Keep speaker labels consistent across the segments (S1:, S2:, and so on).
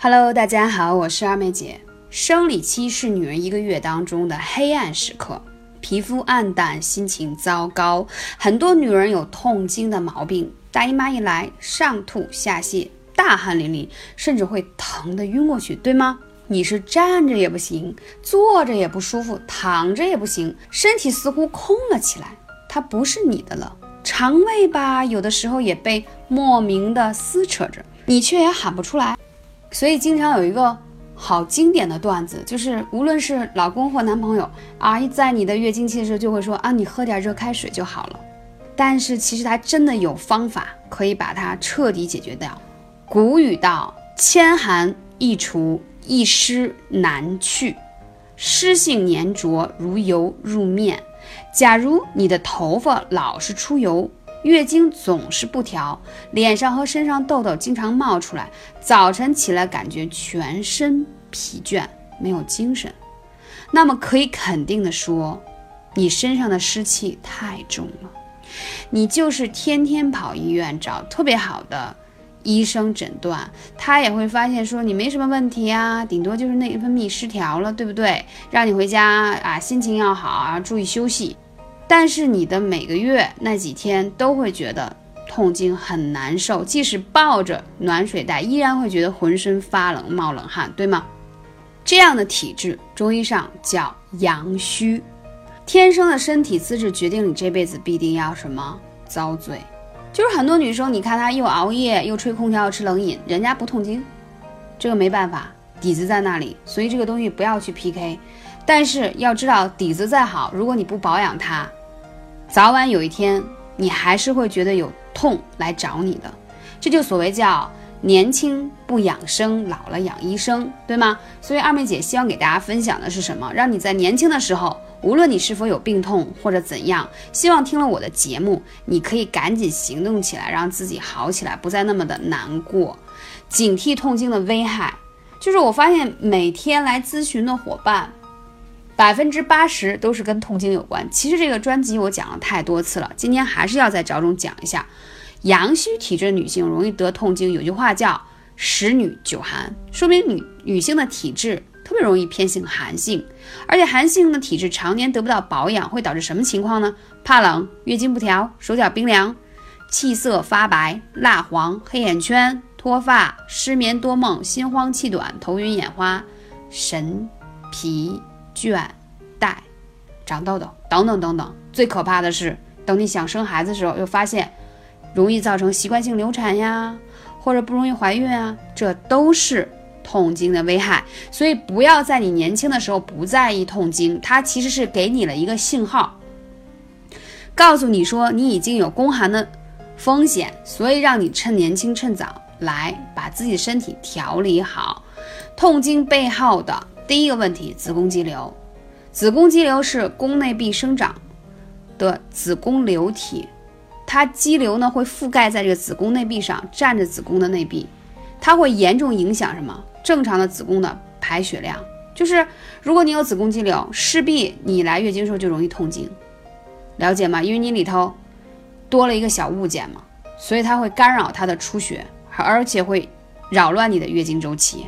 S1: Hello，大家好，我是二妹姐。生理期是女人一个月当中的黑暗时刻，皮肤暗淡，心情糟糕，很多女人有痛经的毛病。大姨妈一来，上吐下泻，大汗淋漓，甚至会疼得晕过去，对吗？你是站着也不行，坐着也不舒服，躺着也不行，身体似乎空了起来，它不是你的了。肠胃吧，有的时候也被莫名的撕扯着，你却也喊不出来。所以经常有一个好经典的段子，就是无论是老公或男朋友啊，在你的月经期的时候就会说啊，你喝点热开水就好了。但是其实它真的有方法可以把它彻底解决掉。古语道：千寒易除，一湿难去，湿性粘着如油入面。假如你的头发老是出油，月经总是不调，脸上和身上痘痘经常冒出来，早晨起来感觉全身疲倦，没有精神，那么可以肯定的说，你身上的湿气太重了。你就是天天跑医院找特别好的医生诊断，他也会发现说你没什么问题啊，顶多就是内分泌失调了，对不对？让你回家啊，心情要好啊，注意休息。但是你的每个月那几天都会觉得痛经很难受，即使抱着暖水袋，依然会觉得浑身发冷、冒冷汗，对吗？这样的体质，中医上叫阳虚。天生的身体资质决定你这辈子必定要什么遭罪。就是很多女生，你看她又熬夜又吹空调又吃冷饮，人家不痛经，这个没办法，底子在那里。所以这个东西不要去 PK。但是要知道，底子再好，如果你不保养它，早晚有一天你还是会觉得有痛来找你的。这就所谓叫年轻不养生，老了养医生，对吗？所以二妹姐希望给大家分享的是什么？让你在年轻的时候。无论你是否有病痛或者怎样，希望听了我的节目，你可以赶紧行动起来，让自己好起来，不再那么的难过。警惕痛经的危害，就是我发现每天来咨询的伙伴，百分之八十都是跟痛经有关。其实这个专辑我讲了太多次了，今天还是要再着重讲一下。阳虚体质女性容易得痛经，有句话叫“十女九寒”，说明女女性的体质。特别容易偏性寒性，而且寒性的体质常年得不到保养，会导致什么情况呢？怕冷、月经不调、手脚冰凉、气色发白、蜡黄、黑眼圈、脱发、失眠多梦、心慌气短、头晕眼花、神疲倦怠、长痘痘等等等等。最可怕的是，等你想生孩子的时候，又发现容易造成习惯性流产呀，或者不容易怀孕啊，这都是。痛经的危害，所以不要在你年轻的时候不在意痛经，它其实是给你了一个信号，告诉你说你已经有宫寒的风险，所以让你趁年轻趁早来把自己身体调理好。痛经背后的第一个问题，子宫肌瘤。子宫肌瘤是宫内壁生长的子宫瘤体，它肌瘤呢会覆盖在这个子宫内壁上，占着子宫的内壁，它会严重影响什么？正常的子宫的排血量，就是如果你有子宫肌瘤，势必你来月经时候就容易痛经，了解吗？因为你里头多了一个小物件嘛，所以它会干扰它的出血，而且会扰乱你的月经周期。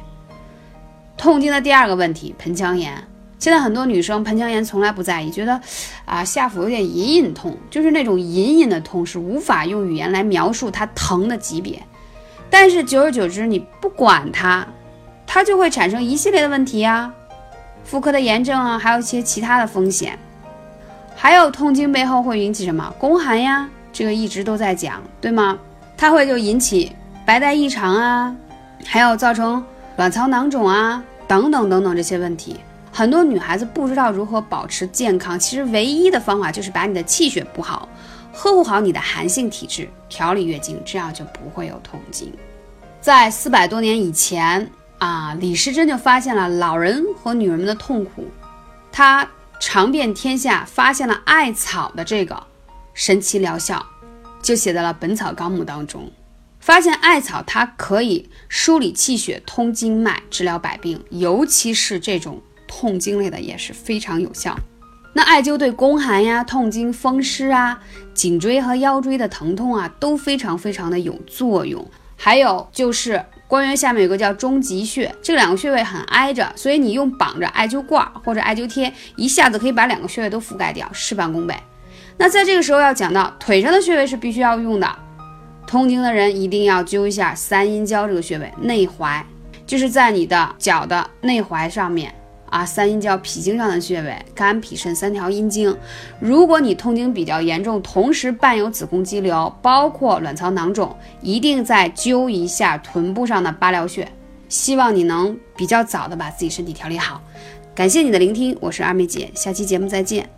S1: 痛经的第二个问题，盆腔炎。现在很多女生盆腔炎从来不在意，觉得啊下腹有点隐隐痛，就是那种隐隐的痛，是无法用语言来描述它疼的级别。但是久而久之，你不管它。它就会产生一系列的问题呀，妇科的炎症啊，还有一些其他的风险，还有痛经背后会引起什么宫寒呀？这个一直都在讲，对吗？它会就引起白带异常啊，还有造成卵巢囊肿啊，等等等等这些问题。很多女孩子不知道如何保持健康，其实唯一的方法就是把你的气血补好，呵护好你的寒性体质，调理月经，这样就不会有痛经。在四百多年以前。啊，李时珍就发现了老人和女人们的痛苦，他尝遍天下，发现了艾草的这个神奇疗效，就写在了《本草纲目》当中。发现艾草它可以梳理气血、通经脉、治疗百病，尤其是这种痛经类的也是非常有效。那艾灸对宫寒呀、痛经、风湿啊、颈椎和腰椎的疼痛啊都非常非常的有作用。还有就是。关元下面有个叫中极穴，这两个穴位很挨着，所以你用绑着艾灸罐或者艾灸贴，一下子可以把两个穴位都覆盖掉，事半功倍。那在这个时候要讲到腿上的穴位是必须要用的，痛经的人一定要灸一下三阴交这个穴位，内踝就是在你的脚的内踝上面。啊，三阴交脾经上的穴位，肝脾肾三条阴经。如果你痛经比较严重，同时伴有子宫肌瘤，包括卵巢囊肿，一定再灸一下臀部上的八髎穴。希望你能比较早的把自己身体调理好。感谢你的聆听，我是二妹姐，下期节目再见。